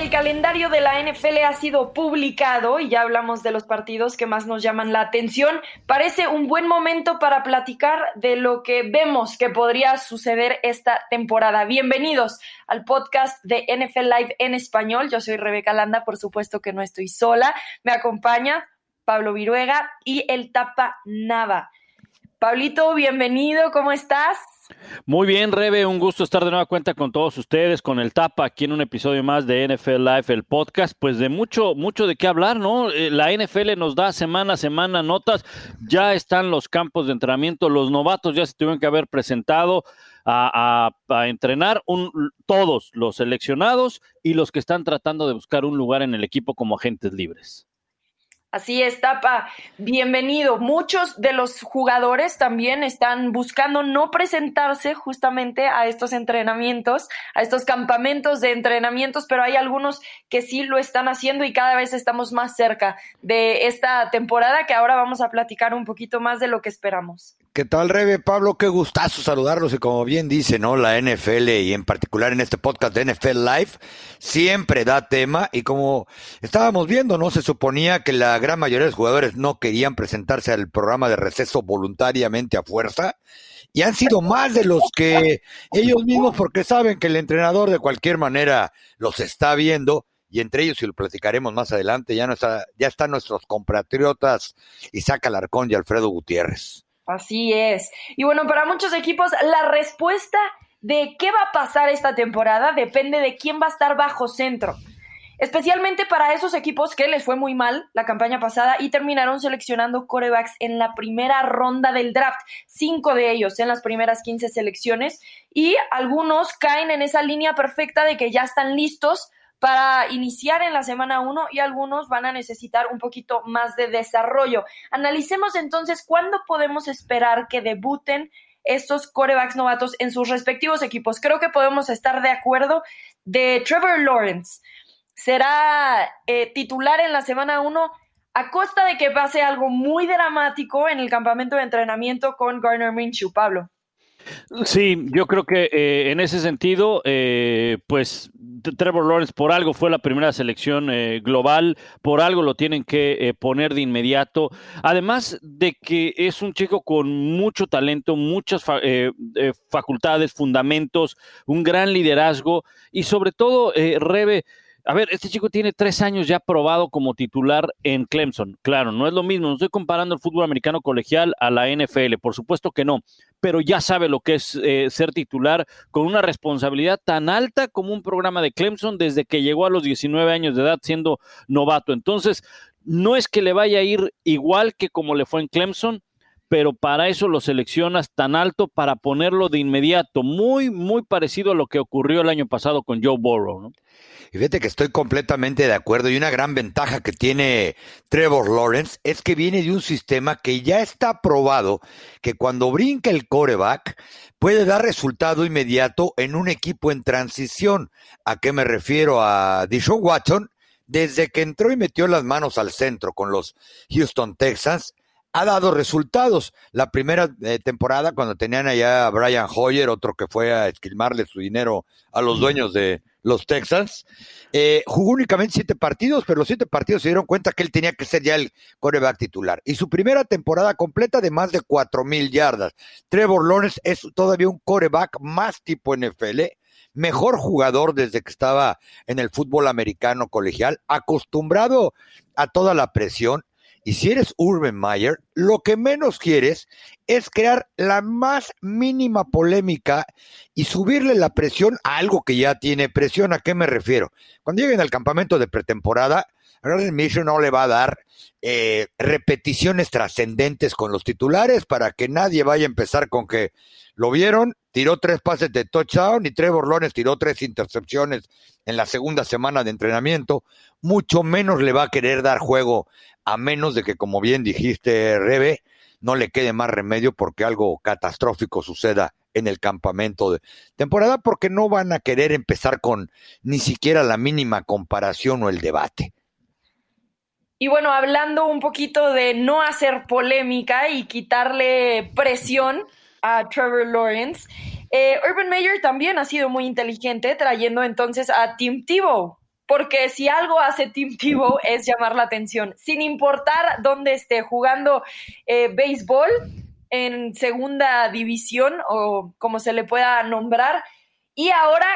el calendario de la NFL ha sido publicado y ya hablamos de los partidos que más nos llaman la atención. Parece un buen momento para platicar de lo que vemos que podría suceder esta temporada. Bienvenidos al podcast de NFL Live en español. Yo soy Rebeca Landa, por supuesto que no estoy sola. Me acompaña Pablo Viruega y el Tapa Nava. Pablito, bienvenido, ¿cómo estás? Muy bien, Rebe, un gusto estar de nueva cuenta con todos ustedes, con el Tapa, aquí en un episodio más de NFL Live, el podcast, pues de mucho, mucho de qué hablar, ¿no? Eh, la NFL nos da semana a semana notas, ya están los campos de entrenamiento, los novatos ya se tuvieron que haber presentado a, entrenar, un, todos los seleccionados y los que están tratando de buscar un lugar en el equipo como agentes libres. Así es, Tapa. Bienvenido. Muchos de los jugadores también están buscando no presentarse justamente a estos entrenamientos, a estos campamentos de entrenamientos, pero hay algunos que sí lo están haciendo y cada vez estamos más cerca de esta temporada que ahora vamos a platicar un poquito más de lo que esperamos. ¿Qué tal, Rebe? Pablo, qué gustazo saludarlos y como bien dice, ¿no? La NFL y en particular en este podcast de NFL Live siempre da tema y como estábamos viendo, ¿no? Se suponía que la gran mayoría de los jugadores no querían presentarse al programa de receso voluntariamente a fuerza y han sido más de los que ellos mismos porque saben que el entrenador de cualquier manera los está viendo y entre ellos, y lo platicaremos más adelante, ya, no está, ya están nuestros compatriotas Isaac Alarcón y Alfredo Gutiérrez. Así es. Y bueno, para muchos equipos la respuesta de qué va a pasar esta temporada depende de quién va a estar bajo centro. Especialmente para esos equipos que les fue muy mal la campaña pasada y terminaron seleccionando corebacks en la primera ronda del draft. Cinco de ellos en las primeras 15 selecciones. Y algunos caen en esa línea perfecta de que ya están listos para iniciar en la semana 1 y algunos van a necesitar un poquito más de desarrollo. Analicemos entonces cuándo podemos esperar que debuten estos corebacks novatos en sus respectivos equipos. Creo que podemos estar de acuerdo de Trevor Lawrence. Será eh, titular en la semana 1 a costa de que pase algo muy dramático en el campamento de entrenamiento con Garner Minshew, Pablo. Sí, yo creo que eh, en ese sentido, eh, pues Trevor Lawrence por algo fue la primera selección eh, global, por algo lo tienen que poner de inmediato. Además de que es un chico con mucho talento, muchas facultades, fundamentos, un gran liderazgo y sobre todo, Rebe, a ver, este chico tiene tres años ya probado como titular en Clemson. Claro, no es lo mismo. No estoy comparando el fútbol americano colegial a la NFL, por supuesto que no. Pero ya sabe lo que es eh, ser titular con una responsabilidad tan alta como un programa de Clemson desde que llegó a los 19 años de edad siendo novato. Entonces, no es que le vaya a ir igual que como le fue en Clemson, pero para eso lo seleccionas tan alto para ponerlo de inmediato, muy, muy parecido a lo que ocurrió el año pasado con Joe Burrow. ¿no? Y fíjate que estoy completamente de acuerdo y una gran ventaja que tiene Trevor Lawrence es que viene de un sistema que ya está probado que cuando brinca el coreback puede dar resultado inmediato en un equipo en transición. ¿A qué me refiero? A Deshaun Watson, desde que entró y metió las manos al centro con los Houston Texans, ha dado resultados. La primera eh, temporada, cuando tenían allá a Brian Hoyer, otro que fue a esquilmarle su dinero a los dueños de los Texans, eh, jugó únicamente siete partidos, pero los siete partidos se dieron cuenta que él tenía que ser ya el coreback titular. Y su primera temporada completa de más de cuatro mil yardas. Trevor Lawrence es todavía un coreback más tipo NFL, mejor jugador desde que estaba en el fútbol americano colegial, acostumbrado a toda la presión y si eres Urban Meyer, lo que menos quieres es crear la más mínima polémica y subirle la presión a algo que ya tiene presión. ¿A qué me refiero? Cuando lleguen al campamento de pretemporada, Garden Mission no le va a dar eh, repeticiones trascendentes con los titulares para que nadie vaya a empezar con que lo vieron, tiró tres pases de touchdown y Trevor Lawrence tiró tres intercepciones en la segunda semana de entrenamiento. Mucho menos le va a querer dar juego a menos de que, como bien dijiste, Rebe, no le quede más remedio porque algo catastrófico suceda en el campamento de temporada, porque no van a querer empezar con ni siquiera la mínima comparación o el debate. Y bueno, hablando un poquito de no hacer polémica y quitarle presión a Trevor Lawrence, eh, Urban Meyer también ha sido muy inteligente trayendo entonces a Tim Tebow porque si algo hace Tim Tebow es llamar la atención, sin importar dónde esté jugando eh, béisbol en segunda división o como se le pueda nombrar, y ahora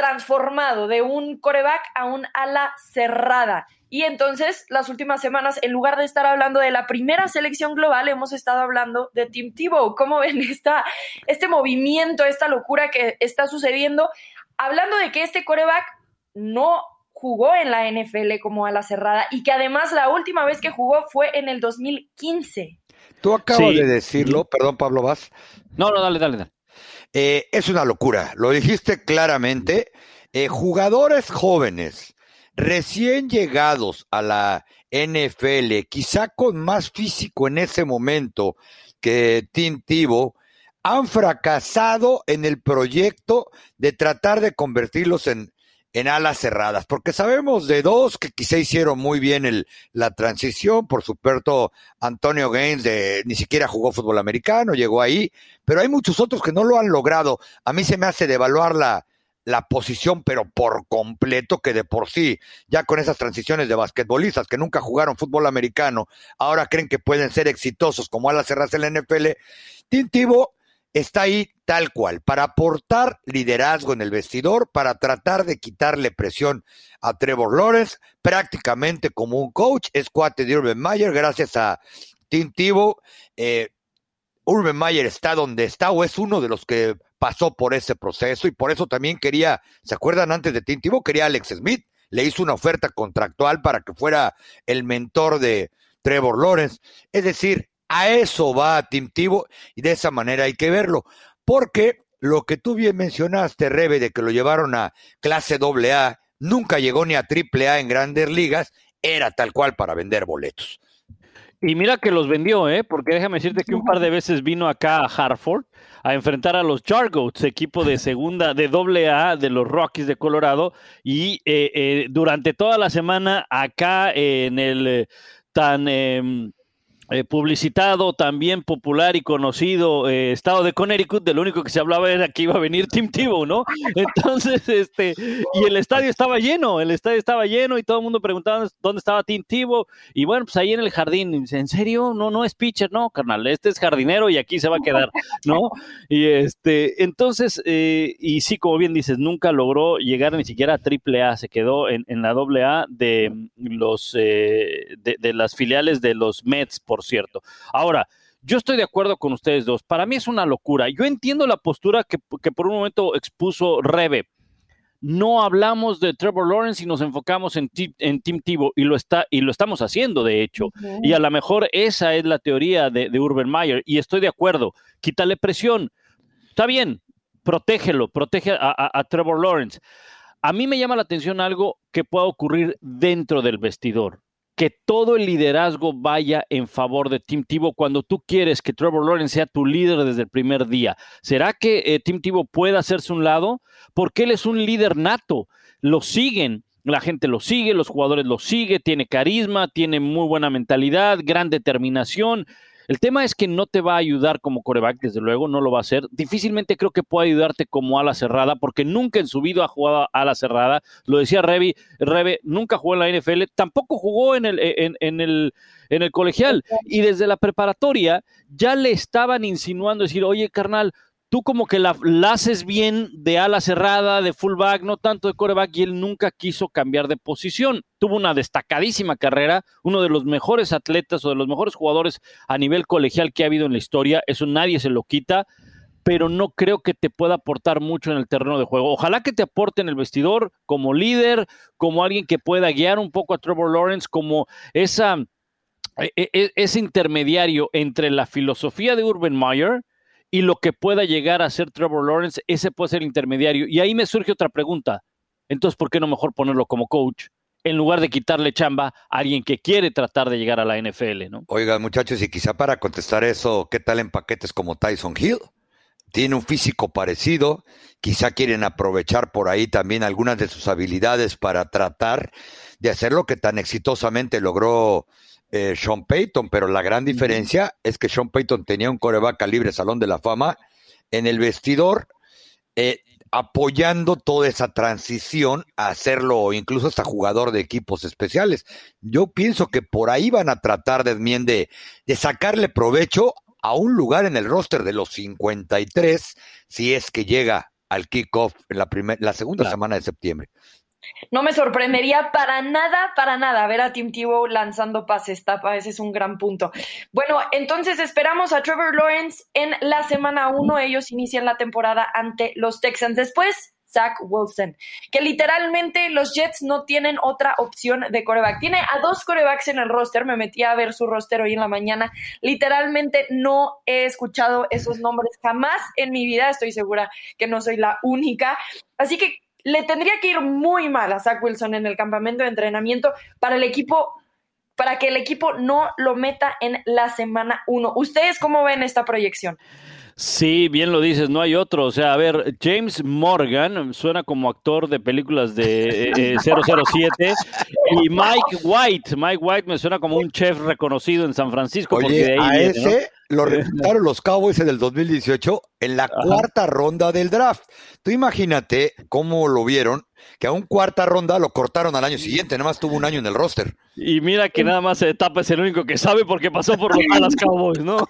transformado de un coreback a un ala cerrada. Y entonces, las últimas semanas, en lugar de estar hablando de la primera selección global, hemos estado hablando de Tim Tebow. ¿Cómo ven esta, este movimiento, esta locura que está sucediendo? Hablando de que este coreback no jugó en la NFL como a la cerrada y que además la última vez que jugó fue en el 2015. Tú acabas de decirlo, perdón Pablo, vas. No, no, dale, dale, dale. Eh, es una locura, lo dijiste claramente. Eh, jugadores jóvenes, recién llegados a la NFL, quizá con más físico en ese momento que Tim Tebow, han fracasado en el proyecto de tratar de convertirlos en, en alas cerradas, porque sabemos de dos que quizá hicieron muy bien el, la transición, por supuesto Antonio Gaines de, ni siquiera jugó fútbol americano, llegó ahí, pero hay muchos otros que no lo han logrado. A mí se me hace devaluar la, la posición, pero por completo, que de por sí, ya con esas transiciones de basquetbolistas que nunca jugaron fútbol americano, ahora creen que pueden ser exitosos como alas cerradas en la NFL, Tintivo está ahí tal cual, para aportar liderazgo en el vestidor, para tratar de quitarle presión a Trevor Lawrence, prácticamente como un coach, es cuate de Urban Meyer, gracias a Tim Tebow. Eh, Urban Meyer está donde está o es uno de los que pasó por ese proceso y por eso también quería, ¿se acuerdan antes de Tim? Quería Alex Smith, le hizo una oferta contractual para que fuera el mentor de Trevor Lawrence. Es decir, a eso va Tim Tebow y de esa manera hay que verlo. Porque lo que tú bien mencionaste, Rebe, de que lo llevaron a clase AA, nunca llegó ni a triple A en grandes ligas, era tal cual para vender boletos. Y mira que los vendió, ¿eh? Porque déjame decirte que un par de veces vino acá a Hartford a enfrentar a los Jargoats, equipo de segunda, de doble A de los Rockies de Colorado, y eh, eh, durante toda la semana acá en el tan em, eh, publicitado, también popular y conocido eh, estado de Connecticut, de lo único que se hablaba era que iba a venir Tim Tebow, ¿no? Entonces, este, y el estadio estaba lleno, el estadio estaba lleno y todo el mundo preguntaba dónde estaba Tim Tebow, y bueno, pues ahí en el jardín, ¿en serio? No, no es pitcher, no, carnal, este es jardinero y aquí se va a quedar, ¿no? Y este, entonces, eh, y sí, como bien dices, nunca logró llegar ni siquiera a triple A, se quedó en, en la doble A de los, de, de las filiales de los Mets, por cierto. Ahora, yo estoy de acuerdo con ustedes dos. Para mí es una locura. Yo entiendo la postura que, que por un momento expuso Rebe. No hablamos de Trevor Lawrence y nos enfocamos en, en Tim Tebow y lo, está, y lo estamos haciendo, de hecho. Okay. Y a lo mejor esa es la teoría de, de Urban Meyer y estoy de acuerdo. Quítale presión. Está bien, protégelo, protege a, a, a Trevor Lawrence. A mí me llama la atención algo que pueda ocurrir dentro del vestidor que todo el liderazgo vaya en favor de Tim Tebow cuando tú quieres que Trevor Lawrence sea tu líder desde el primer día. ¿Será que eh, Tim Tebow puede hacerse un lado? Porque él es un líder nato. Lo siguen. La gente lo sigue, los jugadores lo siguen, tiene carisma, tiene muy buena mentalidad, gran determinación. El tema es que no te va a ayudar como coreback, desde luego, no lo va a hacer. Difícilmente creo que pueda ayudarte como ala cerrada, porque nunca en su vida ha jugado a la cerrada. Lo decía Revi, Rebe, nunca jugó en la NFL, tampoco jugó en el, en, en el, en el colegial. Y desde la preparatoria ya le estaban insinuando decir, oye, carnal, tú como que la, haces bien de ala cerrada, de fullback, no tanto de coreback, y él nunca quiso cambiar de posición. Tuvo una destacadísima carrera, uno de los mejores atletas o de los mejores jugadores a nivel colegial que ha habido en la historia, eso nadie se lo quita, pero no creo que te pueda aportar mucho en el terreno de juego. Ojalá que te aporte en el vestidor como líder, como alguien que pueda guiar un poco a Trevor Lawrence, como esa, ese intermediario entre la filosofía de Urban Meyer, y lo que pueda llegar a ser Trevor Lawrence, ese puede ser el intermediario. Y ahí me surge otra pregunta. Entonces, ¿por qué no mejor ponerlo como coach? En lugar de quitarle chamba a alguien que quiere tratar de llegar a la NFL, ¿no? Oigan, muchachos, y quizá para contestar eso, ¿qué tal en paquetes como Tyson Hill? Tiene un físico parecido, quizá quieren aprovechar por ahí también algunas de sus habilidades para tratar de hacer lo que tan exitosamente logró eh, Sean Payton, pero la gran diferencia es que Sean Payton tenía un coreback libre Salón de la Fama. En el vestidor, eh, apoyando toda esa transición a hacerlo incluso hasta jugador de equipos especiales. Yo pienso que por ahí van a tratar de, de, de sacarle provecho a un lugar en el roster de los 53 si es que llega al kickoff en la, la segunda semana de septiembre. No me sorprendería para nada, para nada ver a Tim Tebow lanzando pases, tapa, ese es un gran punto. Bueno, entonces esperamos a Trevor Lawrence en la semana uno, ellos inician la temporada ante los Texans. Después, Zach Wilson, que literalmente los Jets no tienen otra opción de coreback. Tiene a dos corebacks en el roster, me metí a ver su roster hoy en la mañana. Literalmente no he escuchado esos nombres jamás en mi vida, estoy segura que no soy la única. Así que le tendría que ir muy mal a Zach Wilson en el campamento de entrenamiento para el equipo, para que el equipo no lo meta en la semana uno. ¿Ustedes cómo ven esta proyección? Sí, bien lo dices, no hay otro. O sea, a ver, James Morgan suena como actor de películas de 007 eh, y Mike White, Mike White me suena como un chef reconocido en San Francisco. Oye, a ese lo reclutaron los Cowboys en el 2018 en la cuarta ronda del draft. Tú imagínate cómo lo vieron, que a un cuarta ronda lo cortaron al año siguiente, nada más tuvo un año en el roster. Y mira que nada más etapa es el único que sabe porque pasó por los Dallas Cowboys, ¿no?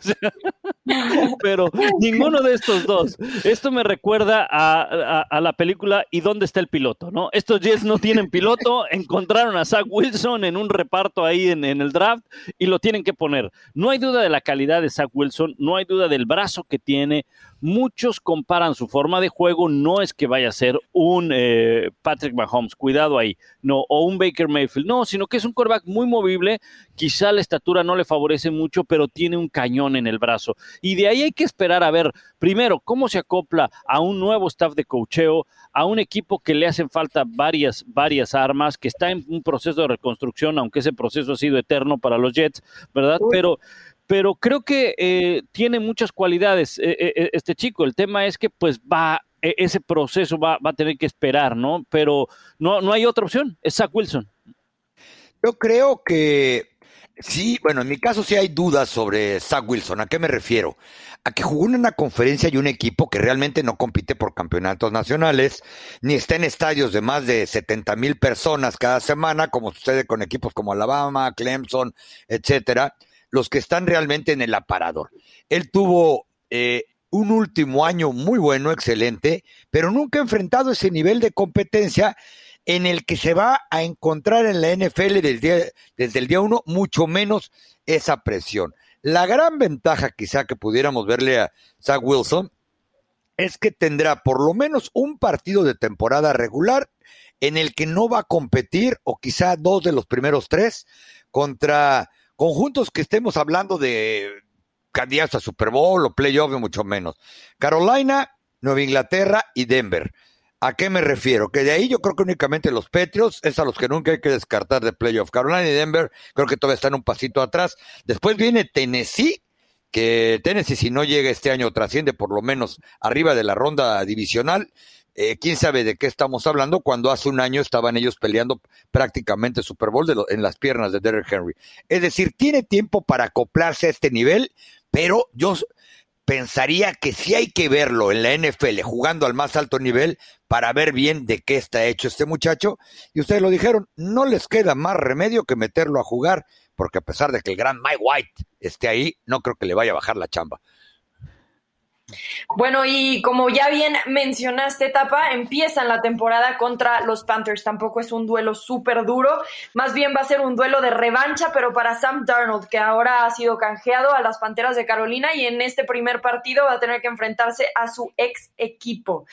pero ninguno de estos dos. Esto me recuerda a, la película ¿Y dónde está el piloto? ¿no? Estos Jets no tienen piloto, encontraron a Zach Wilson en un reparto ahí en, el draft y lo tienen que poner. No hay duda de la calidad de Zach Wilson, no hay duda del brazo que tiene, Muchos comparan su forma de juego, no es que vaya a ser un eh, Patrick Mahomes, cuidado ahí, no, o un Baker Mayfield, no, sino que es un quarterback muy movible, quizá la estatura no le favorece mucho, pero tiene un cañón en el brazo. Y de ahí hay que esperar a ver, primero, cómo se acopla a un nuevo staff de cocheo, a un equipo que le hacen falta varias, varias armas, que está en un proceso de reconstrucción, aunque ese proceso ha sido eterno para los Jets, ¿verdad? Pero pero creo que eh, tiene muchas cualidades eh, eh, este chico. El tema es que pues va, e, ese proceso va, va, a tener que esperar, ¿no? Pero no, no hay otra opción, es Zach Wilson. Yo creo que sí, bueno, en mi caso sí hay dudas sobre Zach Wilson. ¿A qué me refiero? A que jugó en una conferencia y un equipo que realmente no compite por campeonatos nacionales, ni está en estadios de más de 70 mil personas cada semana, como sucede con equipos como Alabama, Clemson, etcétera los que están realmente en el aparador. Él tuvo eh, un último año muy bueno, excelente, pero nunca ha enfrentado ese nivel de competencia en el que se va a encontrar en la NFL desde, desde el día uno, mucho menos esa presión. La gran ventaja quizá que pudiéramos verle a Zach Wilson es que tendrá por lo menos un partido de temporada regular en el que no va a competir, o quizá dos de los primeros tres, contra conjuntos que estemos hablando de candidatos a Super Bowl o playoff, mucho menos. Carolina, Nueva Inglaterra y Denver. ¿A qué me refiero? Que de ahí yo creo que únicamente los Patriots es a los que nunca hay que descartar de playoff. Carolina y Denver creo que todavía están un pasito atrás. Después viene Tennessee, que Tennessee si no llega este año trasciende por lo menos arriba de la ronda divisional. Eh, quién sabe de qué estamos hablando cuando hace un año estaban ellos peleando prácticamente Super Bowl en las piernas de Derrick Henry. Es decir, tiene tiempo para acoplarse a este nivel, pero yo pensaría que sí hay que verlo en la NFL jugando al más alto nivel para ver bien de qué está hecho este muchacho. Y ustedes lo dijeron, no les queda más remedio que meterlo a jugar, porque a pesar de que el gran Mike White esté ahí, no creo que le vaya a bajar la chamba. Bueno, y como ya bien mencionaste, Tapa, empiezan la temporada contra los Panthers. Tampoco es un duelo súper duro, más bien va a ser un duelo de revancha, pero para Sam Darnold, que ahora ha sido canjeado a las Panteras de Carolina y en este primer partido va a tener que enfrentarse a su ex equipo.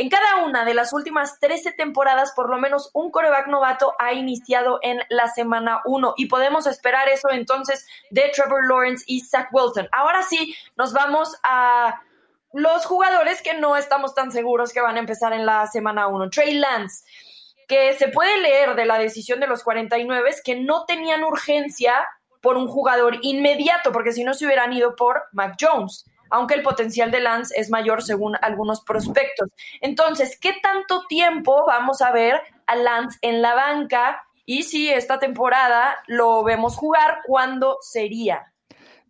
En cada una de las últimas 13 temporadas, por lo menos un coreback novato ha iniciado en la semana 1 y podemos esperar eso entonces de Trevor Lawrence y Zach Wilson. Ahora sí, nos vamos a los jugadores que no estamos tan seguros que van a empezar en la semana 1. Trey Lance, que se puede leer de la decisión de los 49 que no tenían urgencia por un jugador inmediato, porque si no se hubieran ido por Mac Jones, aunque el potencial de Lance es mayor según algunos prospectos. Entonces, ¿qué tanto tiempo vamos a ver a Lance en la banca? Y si esta temporada lo vemos jugar, ¿cuándo sería?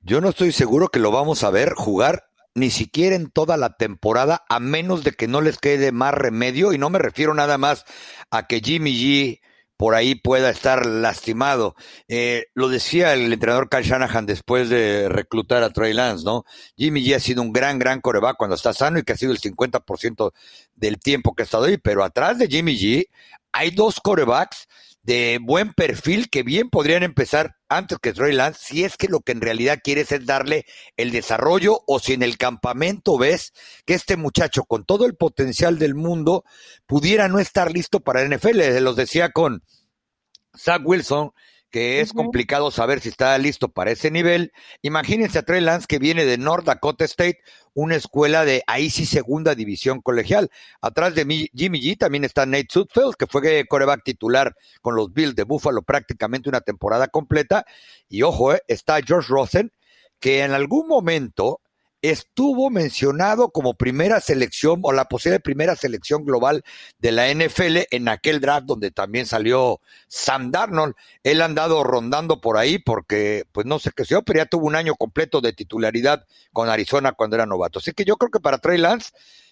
Yo no estoy seguro que lo vamos a ver jugar ni siquiera en toda la temporada, a menos de que no les quede más remedio, y no me refiero nada más a que Jimmy G por ahí pueda estar lastimado. Eh, lo decía el entrenador Kyle Shanahan después de reclutar a Trey Lance, ¿no? Jimmy G ha sido un gran, gran coreback cuando está sano y que ha sido el 50% del tiempo que ha estado ahí, pero atrás de Jimmy G hay dos corebacks de buen perfil que bien podrían empezar antes que Trey Lance, si es que lo que en realidad quieres es darle el desarrollo o si en el campamento ves que este muchacho con todo el potencial del mundo pudiera no estar listo para NFL. Se los decía con Zach Wilson, que es complicado saber si está listo para ese nivel. Imagínense a Trey Lance que viene de North Dakota State, una escuela de ahí sí segunda división colegial. Atrás de Jimmy G también está Nate Sudfeld, que fue coreback titular con los Bills de Buffalo prácticamente una temporada completa. Y ojo, eh, está George Rosen, que en algún momento estuvo mencionado como primera selección o la posible primera selección global de la NFL en aquel draft donde también salió Sam Darnold. Él ha andado rondando por ahí porque, pues no sé qué sea, pero ya tuvo un año completo de titularidad con Arizona cuando era novato. Así que yo creo que para Trey Lance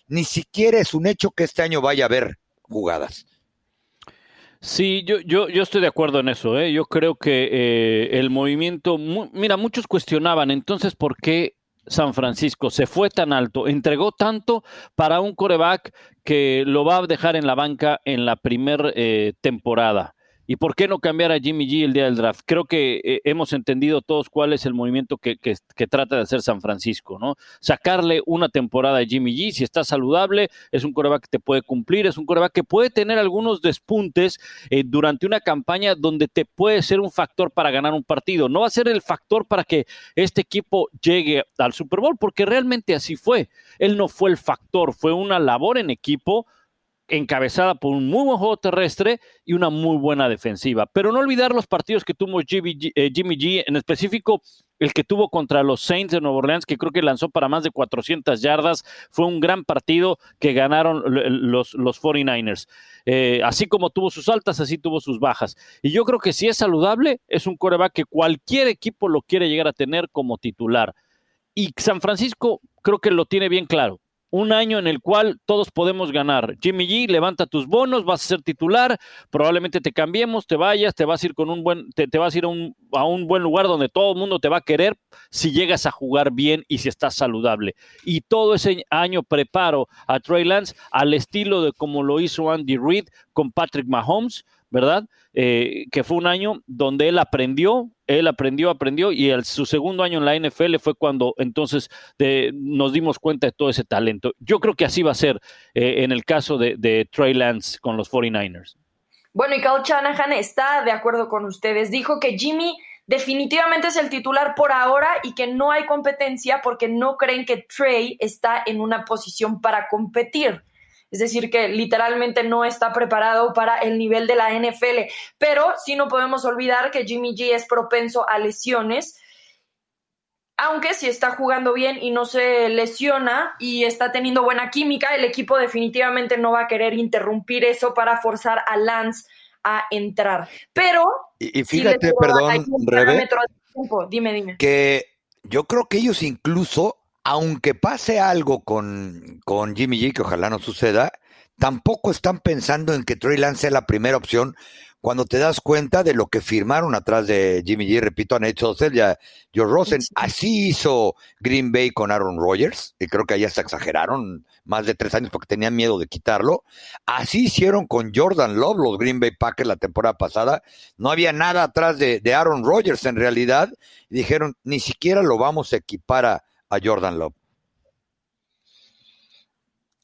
ni siquiera es un hecho que este año vaya a haber jugadas. Sí, yo, yo, yo estoy de acuerdo en eso. ¿eh? Yo creo que eh, el movimiento, mira, muchos cuestionaban entonces por qué San Francisco se fue tan alto, entregó tanto para un coreback que lo va a dejar en la banca en la primera eh, temporada. ¿Y por qué no cambiar a Jimmy G el día del draft? Creo que eh, hemos entendido todos cuál es el movimiento que, trata de hacer San Francisco, ¿no? Sacarle una temporada a Jimmy G, si está saludable, es un coreback que te puede cumplir, es un coreback que puede tener algunos despuntes eh, durante una campaña donde te puede ser un factor para ganar un partido. No va a ser el factor para que este equipo llegue al Super Bowl, porque realmente así fue. Él no fue el factor, fue una labor en equipo encabezada por un muy buen juego terrestre y una muy buena defensiva. Pero no olvidar los partidos que tuvo Jimmy G, eh, en específico el que tuvo contra los Saints de Nueva Orleans, que creo que lanzó para más de 400 yardas. Fue un gran partido que ganaron los, los 49ers. Eh, así como tuvo sus altas, así tuvo sus bajas. Y yo creo que si es saludable, es un coreback que cualquier equipo lo quiere llegar a tener como titular. Y San Francisco creo que lo tiene bien claro un año en el cual todos podemos ganar. Jimmy G, levanta tus bonos, vas a ser titular, probablemente te cambiemos, te vayas, te vas a ir con un buen, te, vas a ir a un, a un, buen lugar donde todo el mundo te va a querer si llegas a jugar bien y si estás saludable. Y todo ese año preparo a Trey Lance al estilo de como lo hizo Andy Reid con Patrick Mahomes, ¿verdad? Eh, que fue un año donde él aprendió, él aprendió, aprendió, y su segundo año en la NFL fue cuando entonces nos dimos cuenta de todo ese talento. Yo creo que así va a ser eh, en el caso de, Trey Lance con los 49ers. Bueno, y Kyle Shanahan está de acuerdo con ustedes. Dijo que Jimmy definitivamente es el titular por ahora y que no hay competencia porque no creen que Trey está en una posición para competir es decir, que literalmente no está preparado para el nivel de la NFL. Pero sí no podemos olvidar que Jimmy G es propenso a lesiones. Aunque si está jugando bien y no se lesiona y está teniendo buena química, el equipo definitivamente no va a querer interrumpir eso para forzar a Lance a entrar. Pero. Y, fíjate, perdón, Rebe, dime, dime. Que yo creo que ellos incluso aunque pase algo con, con Jimmy G, que ojalá no suceda, tampoco están pensando en que Trey Lance sea la primera opción cuando te das cuenta de lo que firmaron atrás de Jimmy G, repito, a Nate Sosel y a Joe Rosen. Así hizo Green Bay con Aaron Rodgers, y creo que allá se exageraron más de tres años porque tenían miedo de quitarlo. Así hicieron con Jordan Love, los Green Bay Packers la temporada pasada. No había nada atrás de, de Aaron Rodgers en realidad. Y dijeron, ni siquiera lo vamos a equipar a, a Jordan Love?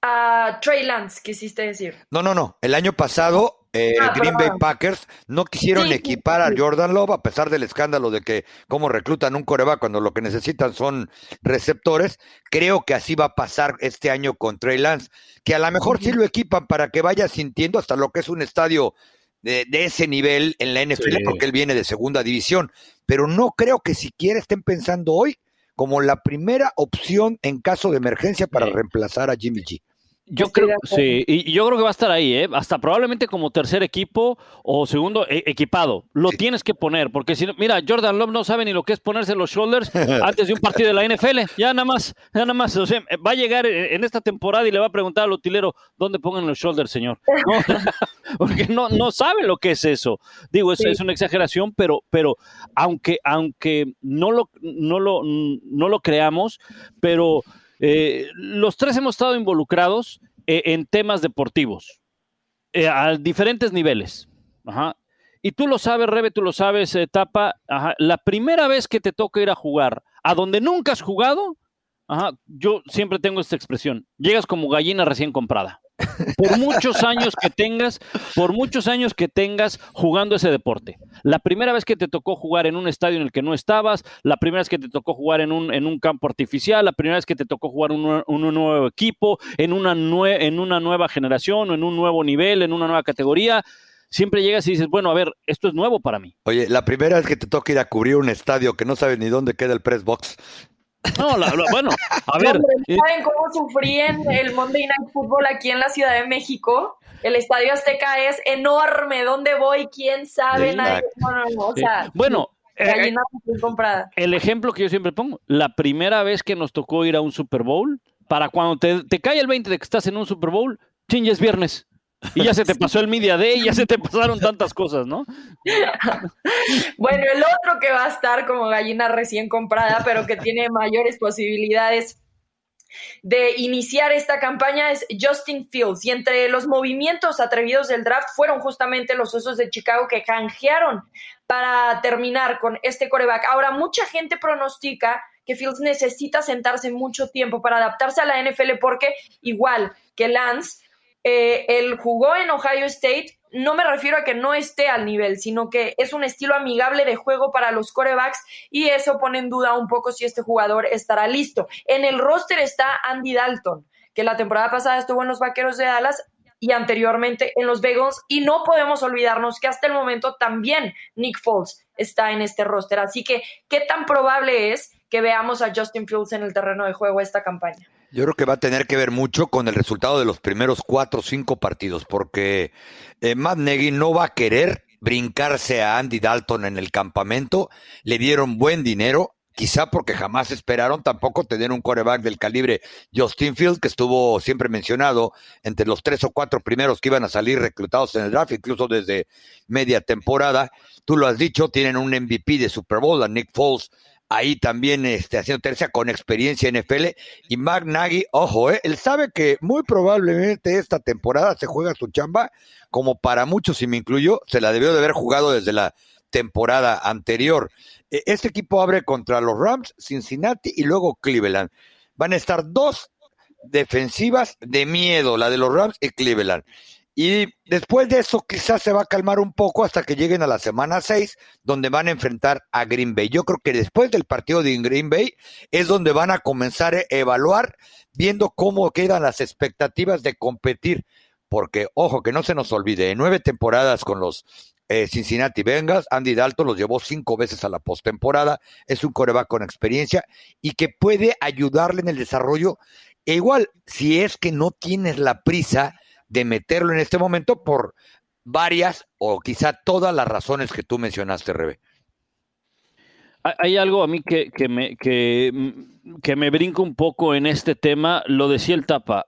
A Trey Lance, quisiste decir. No, no, no. El año pasado, eh, ah, Green Bay Packers no quisieron equipar a Jordan Love a pesar del escándalo de que cómo reclutan un coreback cuando lo que necesitan son receptores. Creo que así va a pasar este año con Trey Lance, que a lo mejor sí lo equipan para que vaya sintiendo hasta lo que es un estadio de, ese nivel en la NFL, porque él viene de segunda división. Pero no creo que siquiera estén pensando hoy como la primera opción en caso de emergencia para reemplazar a Jimmy G. Yo creo, sí, y yo creo que va a estar ahí, ¿eh? hasta probablemente como tercer equipo o segundo e, equipado. Lo tienes que poner, porque si no, mira, Jordan Love no sabe ni lo que es ponerse los shoulders antes de un partido de la NFL. Ya nada más, ya nada más. O sea, va a llegar en esta temporada y le va a preguntar al utilero dónde pongan los shoulders, señor. porque no, no sabe lo que es eso. Digo, eso es una exageración, pero, pero aunque, aunque no lo, no lo, no lo creamos, pero eh, los tres hemos estado involucrados eh, en temas deportivos eh, a diferentes niveles. Y tú lo sabes, Rebe, tú lo sabes, Tapa. La primera vez que te toca ir a jugar a donde nunca has jugado, yo siempre tengo esta expresión. Llegas como gallina recién comprada. Por muchos años que tengas, por muchos años que tengas jugando ese deporte. La primera vez que te tocó jugar en un estadio en el que no estabas, la primera vez que te tocó jugar en un, en un campo artificial, la primera vez que te tocó jugar un, un nuevo equipo, en una, en una nueva generación en un nuevo nivel, en una nueva categoría siempre llegas y dices, bueno, a ver, esto es nuevo para mí. Oye, la primera vez que te toca ir a cubrir un estadio que no sabes ni dónde queda el press box, no, bueno, a ver. Eh, ¿Saben cómo sufrí en el Monday Night Football aquí en la Ciudad de México? El Estadio Azteca es enorme. ¿Dónde voy? ¿Quién sabe? Nadie... o sea, bueno, eh, el ejemplo que yo siempre pongo, la primera vez que nos tocó ir a un Super Bowl, para cuando te, te cae el 20 de que estás en un Super Bowl, chingues viernes. Y ya se te pasó el Media Day, ya se te pasaron tantas cosas, ¿no? Bueno, el otro que va a estar como gallina recién comprada, pero que tiene mayores posibilidades de iniciar esta campaña es Justin Fields. Y entre los movimientos atrevidos del draft fueron justamente los Osos de Chicago que canjearon para terminar con este coreback. Ahora, mucha gente pronostica que Fields necesita sentarse mucho tiempo para adaptarse a la NFL porque igual que Lance, eh, él jugó en Ohio State, no me refiero a que no esté al nivel, sino que es un estilo amigable de juego para los corebacks y eso pone en duda un poco si este jugador estará listo. En el roster está Andy Dalton, que la temporada pasada estuvo en los Vaqueros de Dallas y anteriormente en los Bengals y no podemos olvidarnos que hasta el momento también Nick Foles está en este roster. Así que, ¿qué tan probable es que veamos a Justin Fields en el terreno de juego esta campaña? Yo creo que va a tener que ver mucho con el resultado de los primeros cuatro o cinco partidos, porque eh, Matt Nagy no va a querer brincarse a Andy Dalton en el campamento. Le dieron buen dinero, quizá porque jamás esperaron tampoco tener un coreback del calibre Justin Field, que estuvo siempre mencionado entre los tres o cuatro primeros que iban a salir reclutados en el draft, incluso desde media temporada. Tú lo has dicho, tienen un MVP de Super Bowl, a Nick Foles, ahí también este, haciendo tercia con experiencia en NFL. Y Mark Nagy, ojo, eh, él sabe que muy probablemente esta temporada se juega su chamba, como para muchos, y me incluyo, se la debió de haber jugado desde la temporada anterior. E, este equipo abre contra los Rams, Cincinnati y luego Cleveland. Van a estar dos defensivas de miedo, la de los Rams y Cleveland. Y después de eso quizás se va a calmar un poco hasta que lleguen a la semana 6, donde van a enfrentar a Green Bay. Yo creo que después del partido de Green Bay es donde van a comenzar a evaluar, viendo cómo quedan las expectativas de competir. Porque, ojo, que no se nos olvide, en nueve temporadas con los eh, Cincinnati Bengals, Andy Dalton los llevó cinco veces a la postemporada, es un coreback con experiencia y que puede ayudarle en el desarrollo. E igual, si es que no tienes la prisa, de meterlo en este momento por varias o quizá todas las razones que tú mencionaste, Rebe. Hay algo a mí que, que, me, que, que me brinca un poco en este tema, lo decía el Tapa,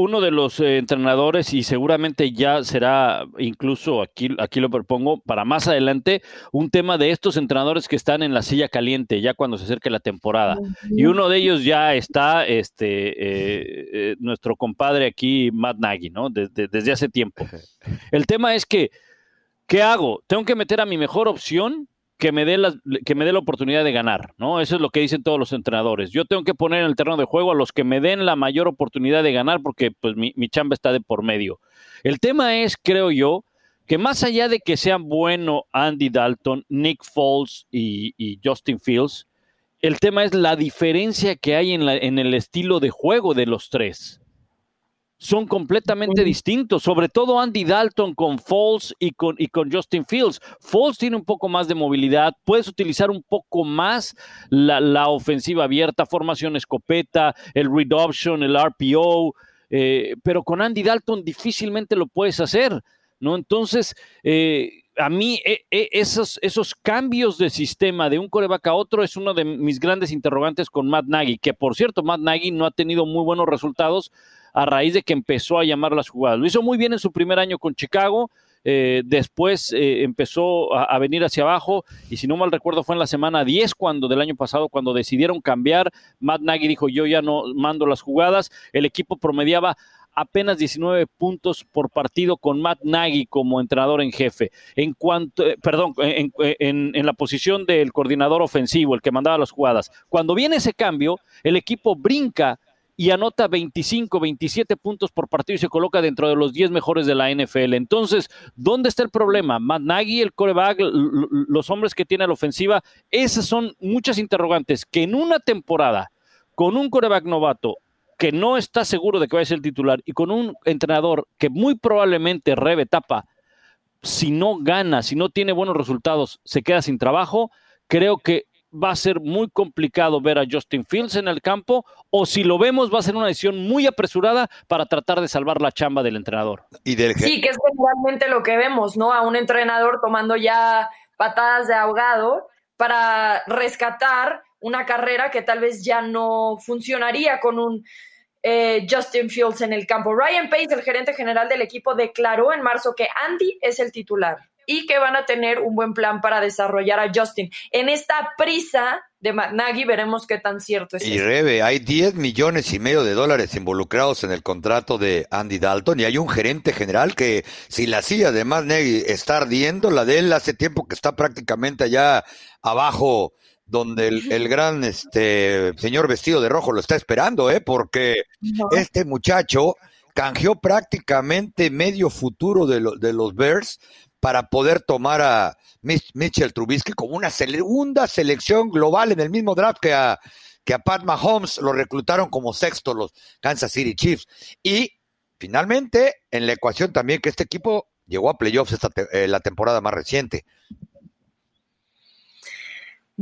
uno de los eh, entrenadores, y seguramente ya será incluso aquí, aquí lo propongo para más adelante, un tema de estos entrenadores que están en la silla caliente ya cuando se acerque la temporada. Y uno de ellos ya está este eh, eh, nuestro compadre aquí, Matt Nagy, ¿no? Desde, desde hace tiempo. El tema es que, ¿qué hago? ¿Tengo que meter a mi mejor opción? Que me dé la, que me dé la oportunidad de ganar, ¿no? Eso es lo que dicen todos los entrenadores. Yo tengo que poner en el terreno de juego a los que me den la mayor oportunidad de ganar porque pues mi, chamba está de por medio. El tema es, creo yo, que más allá de que sean bueno Andy Dalton, Nick Foles y, Justin Fields, el tema es la diferencia que hay en, la, en el estilo de juego de los tres son completamente distintos, sobre todo Andy Dalton con Foles y con, y con Justin Fields. Foles tiene un poco más de movilidad, puedes utilizar un poco más la, ofensiva abierta, formación escopeta, el read option, el RPO. eh, pero con Andy Dalton difícilmente lo puedes hacer, ¿no? Entonces, eh, a mí eh, esos, esos cambios de sistema de un coreback a otro es uno de mis grandes interrogantes con Matt Nagy, que por cierto, Matt Nagy no ha tenido muy buenos resultados a raíz de que empezó a llamar las jugadas. Lo hizo muy bien en su primer año con Chicago, eh, después eh, empezó a, venir hacia abajo y si no mal recuerdo fue en la semana 10 cuando del año pasado cuando decidieron cambiar, Matt Nagy dijo yo ya no mando las jugadas, el equipo promediaba apenas 19 puntos por partido con Matt Nagy como entrenador en jefe. En cuanto, eh, perdón, en, en, la posición del coordinador ofensivo, el que mandaba las jugadas. Cuando viene ese cambio, el equipo brinca y anota 25, 27 puntos por partido y se coloca dentro de los 10 mejores de la NFL. Entonces, ¿dónde está el problema? Matt Nagy, el coreback, los hombres que tiene la ofensiva, esas son muchas interrogantes que en una temporada con un coreback novato que no está seguro de que vaya a ser el titular y con un entrenador que muy probablemente rebe tapa, si no gana, si no tiene buenos resultados, se queda sin trabajo, creo que va a ser muy complicado ver a Justin Fields en el campo o si lo vemos va a ser una decisión muy apresurada para tratar de salvar la chamba del entrenador. Y Sí, que es generalmente lo que vemos, ¿no? A un entrenador tomando ya patadas de ahogado para rescatar una carrera que tal vez ya no funcionaría con un eh, Justin Fields en el campo. Ryan Pace, el gerente general del equipo, declaró en marzo que Andy es el titular y que van a tener un buen plan para desarrollar a Justin. En esta prisa de Nagy veremos qué tan cierto es. Y Rebe, hay 10 millones y medio de dólares involucrados en el contrato de Andy Dalton y hay un gerente general que si la silla de Matt Nagy está ardiendo, la de él hace tiempo que está prácticamente allá abajo donde el, gran este señor vestido de rojo lo está esperando, ¿eh? porque este muchacho canjeó prácticamente medio futuro de, de los Bears para poder tomar a Mitchell Trubisky como una segunda selección global en el mismo draft que a, que a Pat Mahomes lo reclutaron como sexto los Kansas City Chiefs. Y finalmente, en la ecuación también que este equipo llegó a playoffs esta eh, la temporada más reciente.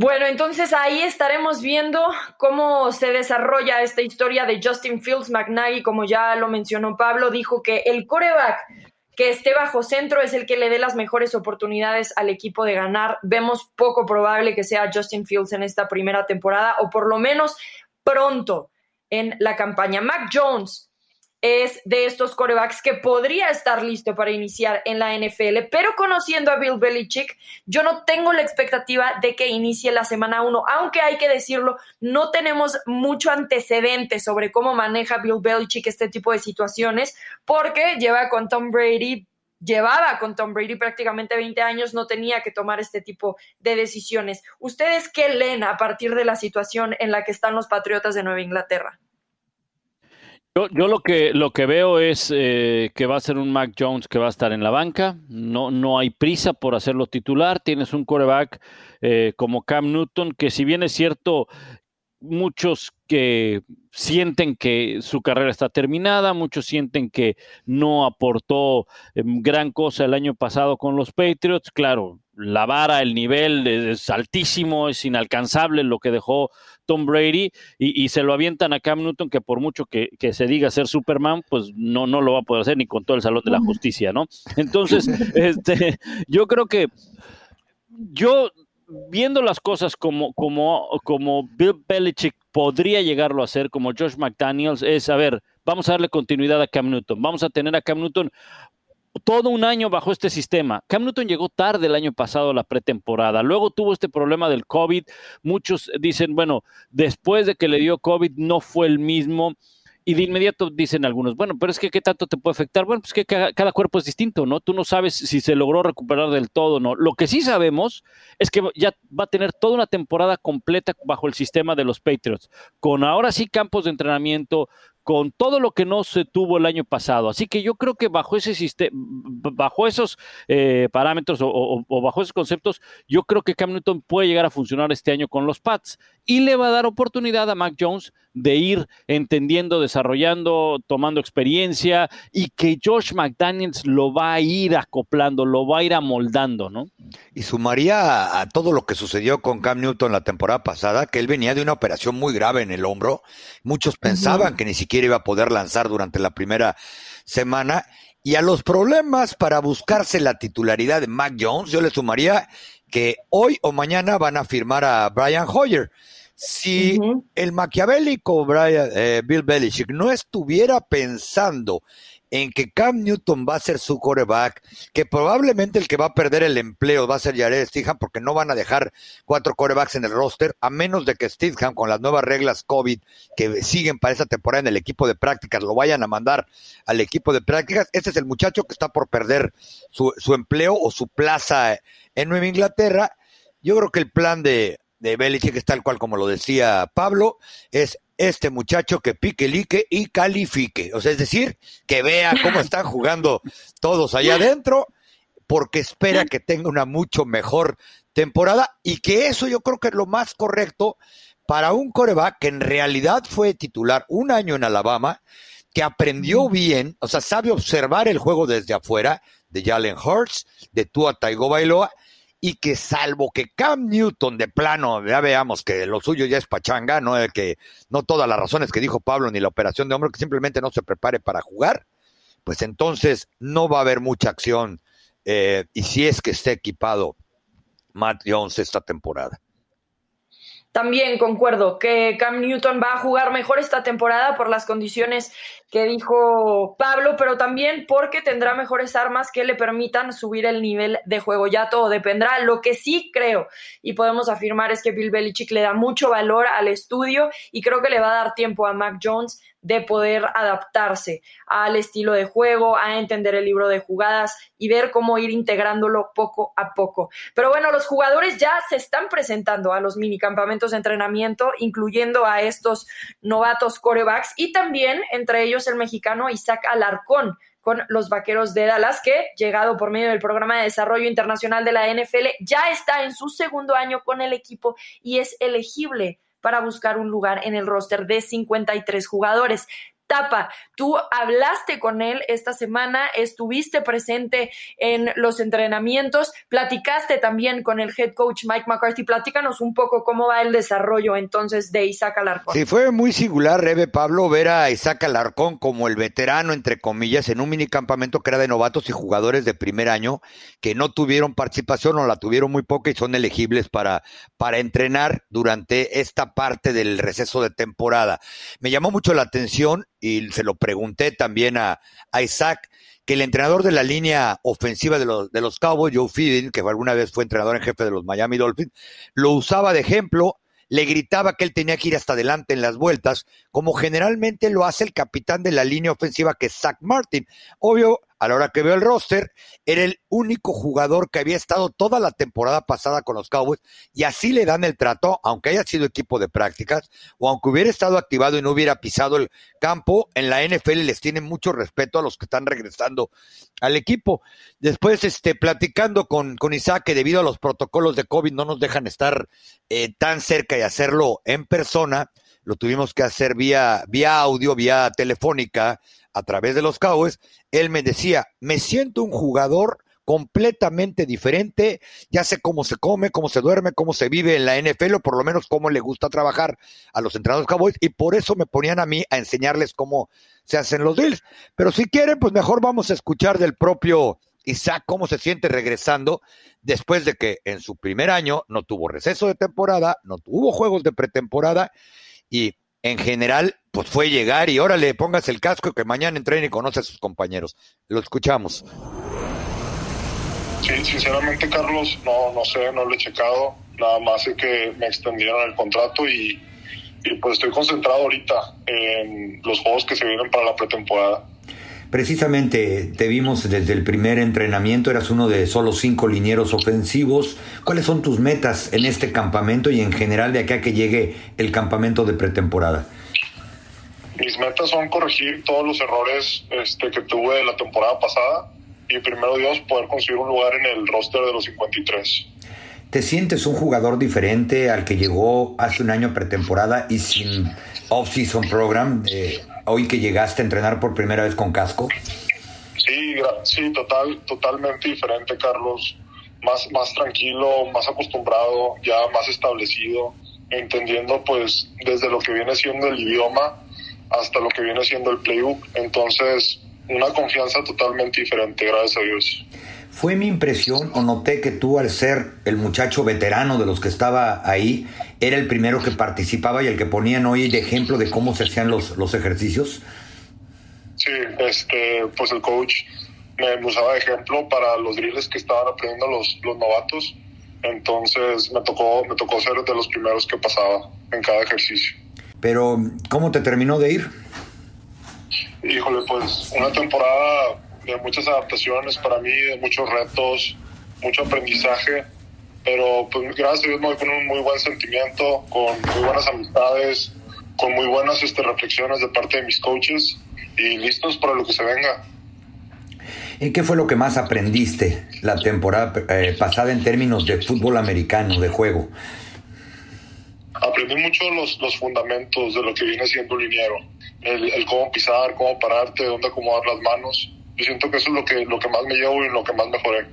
Bueno, entonces ahí estaremos viendo cómo se desarrolla esta historia de Justin Fields. McNaghy, como ya lo mencionó Pablo, dijo que el coreback que esté bajo centro es el que le dé las mejores oportunidades al equipo de ganar. Vemos poco probable que sea Justin Fields en esta primera temporada o por lo menos pronto en la campaña. Mac Jones es de estos corebacks que podría estar listo para iniciar en la NFL, pero conociendo a Bill Belichick, yo no tengo la expectativa de que inicie la semana 1, aunque hay que decirlo, no tenemos mucho antecedente sobre cómo maneja Bill Belichick este tipo de situaciones, porque lleva con Tom Brady llevaba con Tom Brady prácticamente 20 años, no tenía que tomar este tipo de decisiones. ¿Ustedes qué leen a partir de la situación en la que están los Patriotas de Nueva Inglaterra? Yo, lo que lo que veo es eh, que va a ser un Mac Jones que va a estar en la banca. No, no hay prisa por hacerlo titular. Tienes un quarterback eh, como Cam Newton, que si bien es cierto, muchos que sienten que su carrera está terminada, muchos sienten que no aportó em, gran cosa el año pasado con los Patriots. Claro, la vara, el nivel es altísimo, es inalcanzable lo que dejó Tom Brady y, se lo avientan a Cam Newton que por mucho que, se diga ser Superman, pues no, no lo va a poder hacer ni con todo el Salón de la Justicia, ¿no? Entonces, este, yo creo que yo viendo las cosas como, como, como Bill Belichick podría llegarlo a hacer, como Josh McDaniels, es, a ver, vamos a darle continuidad a Cam Newton, vamos a tener a Cam Newton todo un año bajo este sistema. Cam Newton llegó tarde el año pasado a la pretemporada, luego tuvo este problema del COVID, muchos dicen, bueno, después de que le dio COVID no fue el mismo. Y de inmediato dicen algunos, bueno, pero es que qué tanto te puede afectar. Bueno, pues que cada, cuerpo es distinto, ¿no? Tú no sabes si se logró recuperar del todo, ¿no? Lo que sí sabemos es que ya va a tener toda una temporada completa bajo el sistema de los Patriots, con ahora sí campos de entrenamiento, con todo lo que no se tuvo el año pasado. Así que yo creo que bajo ese sistema, bajo esos eh, parámetros o, bajo esos conceptos, yo creo que Cam Newton puede llegar a funcionar este año con los Pats y le va a dar oportunidad a Mac Jones de ir entendiendo, desarrollando, tomando experiencia y que Josh McDaniels lo va a ir acoplando, lo va a ir amoldando, ¿no? Y sumaría a, todo lo que sucedió con Cam Newton la temporada pasada, que él venía de una operación muy grave en el hombro. Muchos pensaban que ni siquiera iba a poder lanzar durante la primera semana. Y a los problemas para buscarse la titularidad de Mac Jones, yo le sumaría que hoy o mañana van a firmar a Brian Hoyer. Si el maquiavélico Brian, eh, Bill Belichick no estuviera pensando en que Cam Newton va a ser su coreback, que probablemente el que va a perder el empleo va a ser Jared Stidham, porque no van a dejar cuatro corebacks en el roster, a menos de que Stidham, con las nuevas reglas COVID que siguen para esta temporada en el equipo de prácticas, lo vayan a mandar al equipo de prácticas. Este es el muchacho que está por perder su, empleo o su plaza en Nueva Inglaterra. Yo creo que el plan de, de Belichick es tal cual como lo decía Pablo, es este muchacho que pique, lique y califique. O sea, es decir, que vea cómo están jugando todos allá adentro, porque espera que tenga una mucho mejor temporada y que eso yo creo que es lo más correcto para un coreback que en realidad fue titular un año en Alabama, que aprendió bien, o sea, sabe observar el juego desde afuera de Jalen Hurts, de Tua Tagovailoa, y que salvo que Cam Newton de plano, ya veamos que lo suyo ya es pachanga, no que no todas las razones que dijo Pablo ni la operación de hombro, que simplemente no se prepare para jugar, pues entonces no va a haber mucha acción eh, y si es que esté equipado Matt Jones esta temporada. También concuerdo que Cam Newton va a jugar mejor esta temporada por las condiciones que dijo Pablo, pero también porque tendrá mejores armas que le permitan subir el nivel de juego. Ya todo dependerá. Lo que sí creo y podemos afirmar es que Bill Belichick le da mucho valor al estudio y creo que le va a dar tiempo a Mac Jones de poder adaptarse al estilo de juego, a entender el libro de jugadas y ver cómo ir integrándolo poco a poco. Pero bueno, los jugadores ya se están presentando a los minicampamentos de entrenamiento, incluyendo a estos novatos corebacks y también entre ellos el mexicano Isaac Alarcón con los Vaqueros de Dallas, que, llegado por medio del programa de desarrollo internacional de la NFL, ya está en su segundo año con el equipo y es elegible para buscar un lugar en el roster de 53 jugadores. Tapa, tú hablaste con él esta semana, estuviste presente en los entrenamientos, platicaste también con el head coach Mike McCarthy. Platícanos un poco cómo va el desarrollo entonces de Isaac Alarcón. Sí, fue muy singular, Rebe Pablo, ver a Isaac Alarcón como el veterano, entre comillas, en un minicampamento que era de novatos y jugadores de primer año que no tuvieron participación o la tuvieron muy poca y son elegibles para, para entrenar durante esta parte del receso de temporada. Me llamó mucho la atención y se lo pregunté también a, Isaac, que el entrenador de la línea ofensiva de los, de los Cowboys, Joe Fidin, que alguna vez fue entrenador en jefe de los Miami Dolphins, lo usaba de ejemplo, le gritaba que él tenía que ir hasta adelante en las vueltas, como generalmente lo hace el capitán de la línea ofensiva, que es Zach Martin. Obvio, a la hora que veo el roster, era el único jugador que había estado toda la temporada pasada con los Cowboys y así le dan el trato, aunque haya sido equipo de prácticas o aunque hubiera estado activado y no hubiera pisado el campo, en la NFL les tienen mucho respeto a los que están regresando al equipo. Después, este, platicando con, con Isaac, que debido a los protocolos de COVID no nos dejan estar eh, tan cerca y hacerlo en persona, lo tuvimos que hacer vía, vía audio, vía telefónica, a través de los Cowboys, él me decía, me siento un jugador completamente diferente, ya sé cómo se come, cómo se duerme, cómo se vive en la NFL, o por lo menos cómo le gusta trabajar a los entrenadores Cowboys, y por eso me ponían a mí a enseñarles cómo se hacen los deals. Pero si quieren, pues mejor vamos a escuchar del propio Isaac cómo se siente regresando después de que en su primer año no tuvo receso de temporada, no tuvo juegos de pretemporada, y en general, pues fue llegar y órale, pongas el casco que mañana entrene y conoce a sus compañeros. Lo escuchamos. Sí, sinceramente, Carlos, no, no sé, no lo he checado. Nada más sé que me extendieron el contrato y, y pues estoy concentrado ahorita en los juegos que se vienen para la pretemporada. Precisamente te vimos desde el primer entrenamiento, eras uno de solo cinco linieros ofensivos. ¿Cuáles son tus metas en este campamento y en general de acá que llegue el campamento de pretemporada? Mis metas son corregir todos los errores este, que tuve la temporada pasada y primero Dios poder conseguir un lugar en el roster de los 53. ¿Te sientes un jugador diferente al que llegó hace un año pretemporada y sin off-season program, de hoy que llegaste a entrenar por primera vez con casco? Sí, sí, total, totalmente diferente, Carlos. Más, más tranquilo, más acostumbrado, ya más establecido, entendiendo pues desde lo que viene siendo el idioma hasta lo que viene siendo el playbook. Entonces, una confianza totalmente diferente, gracias a Dios. Fue mi impresión o noté que tú al ser el muchacho veterano de los que estaba ahí, era el primero que participaba y el que ponían hoy de ejemplo de cómo se hacían los, los ejercicios. Sí, este, pues el coach me usaba de ejemplo para los drills que estaban aprendiendo los, los novatos. Entonces me tocó, me tocó ser de los primeros que pasaba en cada ejercicio. Pero, ¿cómo te terminó de ir? Híjole, pues una temporada de muchas adaptaciones para mí, de muchos retos, mucho aprendizaje, pero pues gracias a Dios me voy con un muy buen sentimiento, con muy buenas amistades, con muy buenas este, reflexiones de parte de mis coaches y listos para lo que se venga. ¿Y qué fue lo que más aprendiste la temporada eh, pasada en términos de fútbol americano, de juego? Aprendí mucho los, los fundamentos de lo que viene siendo un liniero, el, el, cómo pisar, cómo pararte, dónde acomodar las manos. Yo siento que eso es lo que, lo que más me llevo y lo que más mejoré.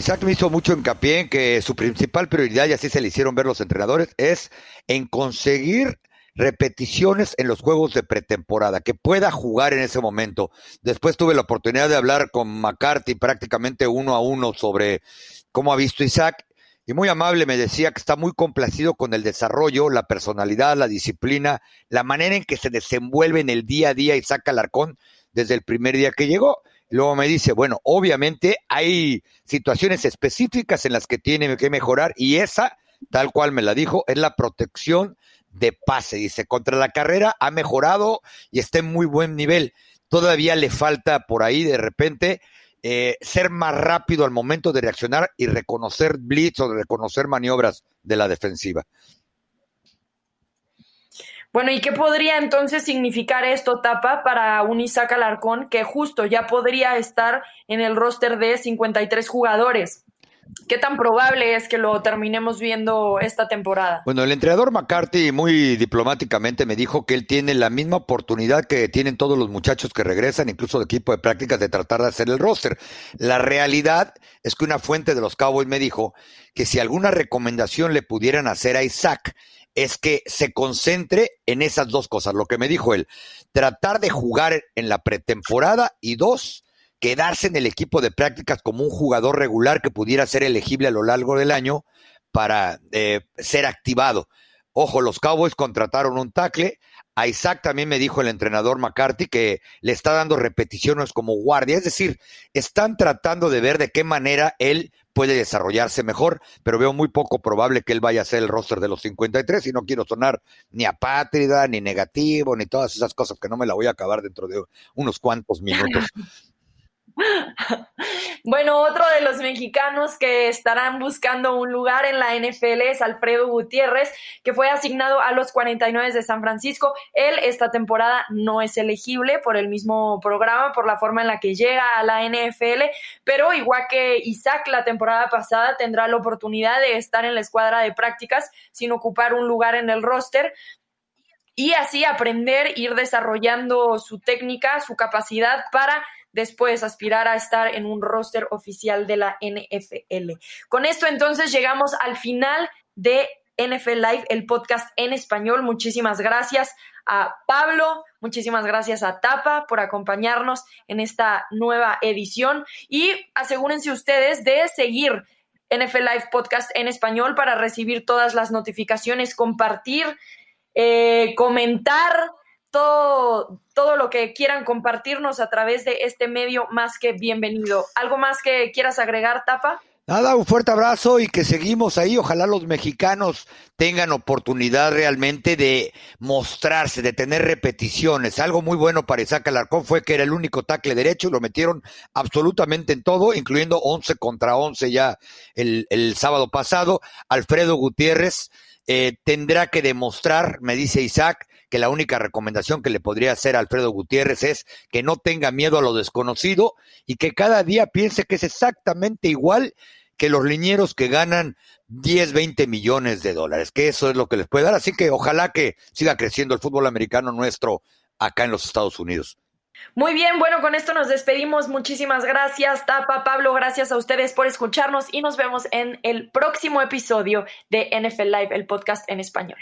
Isaac me hizo mucho hincapié en que su principal prioridad, y así se le hicieron ver los entrenadores, es en conseguir repeticiones en los juegos de pretemporada, que pueda jugar en ese momento. Después tuve la oportunidad de hablar con McCarthy prácticamente uno a uno sobre cómo ha visto Isaac y muy amable me decía que está muy complacido con el desarrollo, la personalidad, la disciplina, la manera en que se desenvuelve en el día a día Isaac Alarcón desde el primer día que llegó. Luego me dice, bueno, obviamente hay situaciones específicas en las que tiene que mejorar y esa, tal cual me la dijo, es la protección de pase. Dice, contra la carrera ha mejorado y está en muy buen nivel. Todavía le falta por ahí de repente eh, ser más rápido al momento de reaccionar y reconocer blitz o reconocer maniobras de la defensiva. Bueno, ¿y qué podría entonces significar esto, Tapa, para un Isaac Alarcón que justo ya podría estar en el roster de 53 jugadores? ¿Qué tan probable es que lo terminemos viendo esta temporada? Bueno, el entrenador McCarthy muy diplomáticamente me dijo que él tiene la misma oportunidad que tienen todos los muchachos que regresan, incluso de equipo de prácticas, de tratar de hacer el roster. La realidad es que una fuente de los Cowboys me dijo que si alguna recomendación le pudieran hacer a Isaac es que se concentre en esas dos cosas. Lo que me dijo él, tratar de jugar en la pretemporada y dos, quedarse en el equipo de prácticas como un jugador regular que pudiera ser elegible a lo largo del año para eh, ser activado. Ojo, los Cowboys contrataron un tackle. A Isaac también me dijo el entrenador McCarthy que le está dando repeticiones como guardia. Es decir, están tratando de ver de qué manera él puede desarrollarse mejor, pero veo muy poco probable que él vaya a ser el roster de los 53 y no quiero sonar ni apátrida, ni negativo, ni todas esas cosas que no me la voy a acabar dentro de unos cuantos minutos. Bueno, otro de los mexicanos que estarán buscando un lugar en la NFL es Alfredo Gutiérrez, que fue asignado a los 49 de San Francisco. Él esta temporada no es elegible por el mismo programa, por la forma en la que llega a la NFL, pero igual que Isaac la temporada pasada tendrá la oportunidad de estar en la escuadra de prácticas sin ocupar un lugar en el roster y así aprender, ir desarrollando su técnica, su capacidad para después aspirar a estar en un roster oficial de la NFL. Con esto entonces llegamos al final de NFL Live, el podcast en español. Muchísimas gracias a Pablo, muchísimas gracias a Tapa por acompañarnos en esta nueva edición y asegúrense ustedes de seguir NFL Live Podcast en español para recibir todas las notificaciones, compartir, eh, comentar, todo, todo lo que quieran compartirnos a través de este medio, más que bienvenido. ¿Algo más que quieras agregar, Tapa? Nada, un fuerte abrazo y que seguimos ahí. Ojalá los mexicanos tengan oportunidad realmente de mostrarse, de tener repeticiones. Algo muy bueno para Isaac Alarcón fue que era el único tackle derecho y lo metieron absolutamente en todo, incluyendo 11 contra 11 ya el, el sábado pasado. Alfredo Gutiérrez eh, tendrá que demostrar, me dice Isaac, que la única recomendación que le podría hacer a Alfredo Gutiérrez es que no tenga miedo a lo desconocido y que cada día piense que es exactamente igual que los liñeros que ganan 10, 20 millones de dólares, que eso es lo que les puede dar. Así que ojalá que siga creciendo el fútbol americano nuestro acá en los Estados Unidos. Muy bien, bueno, con esto nos despedimos. Muchísimas gracias, Tapa, Pablo, gracias a ustedes por escucharnos y nos vemos en el próximo episodio de NFL Live, el podcast en español.